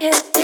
Yeah.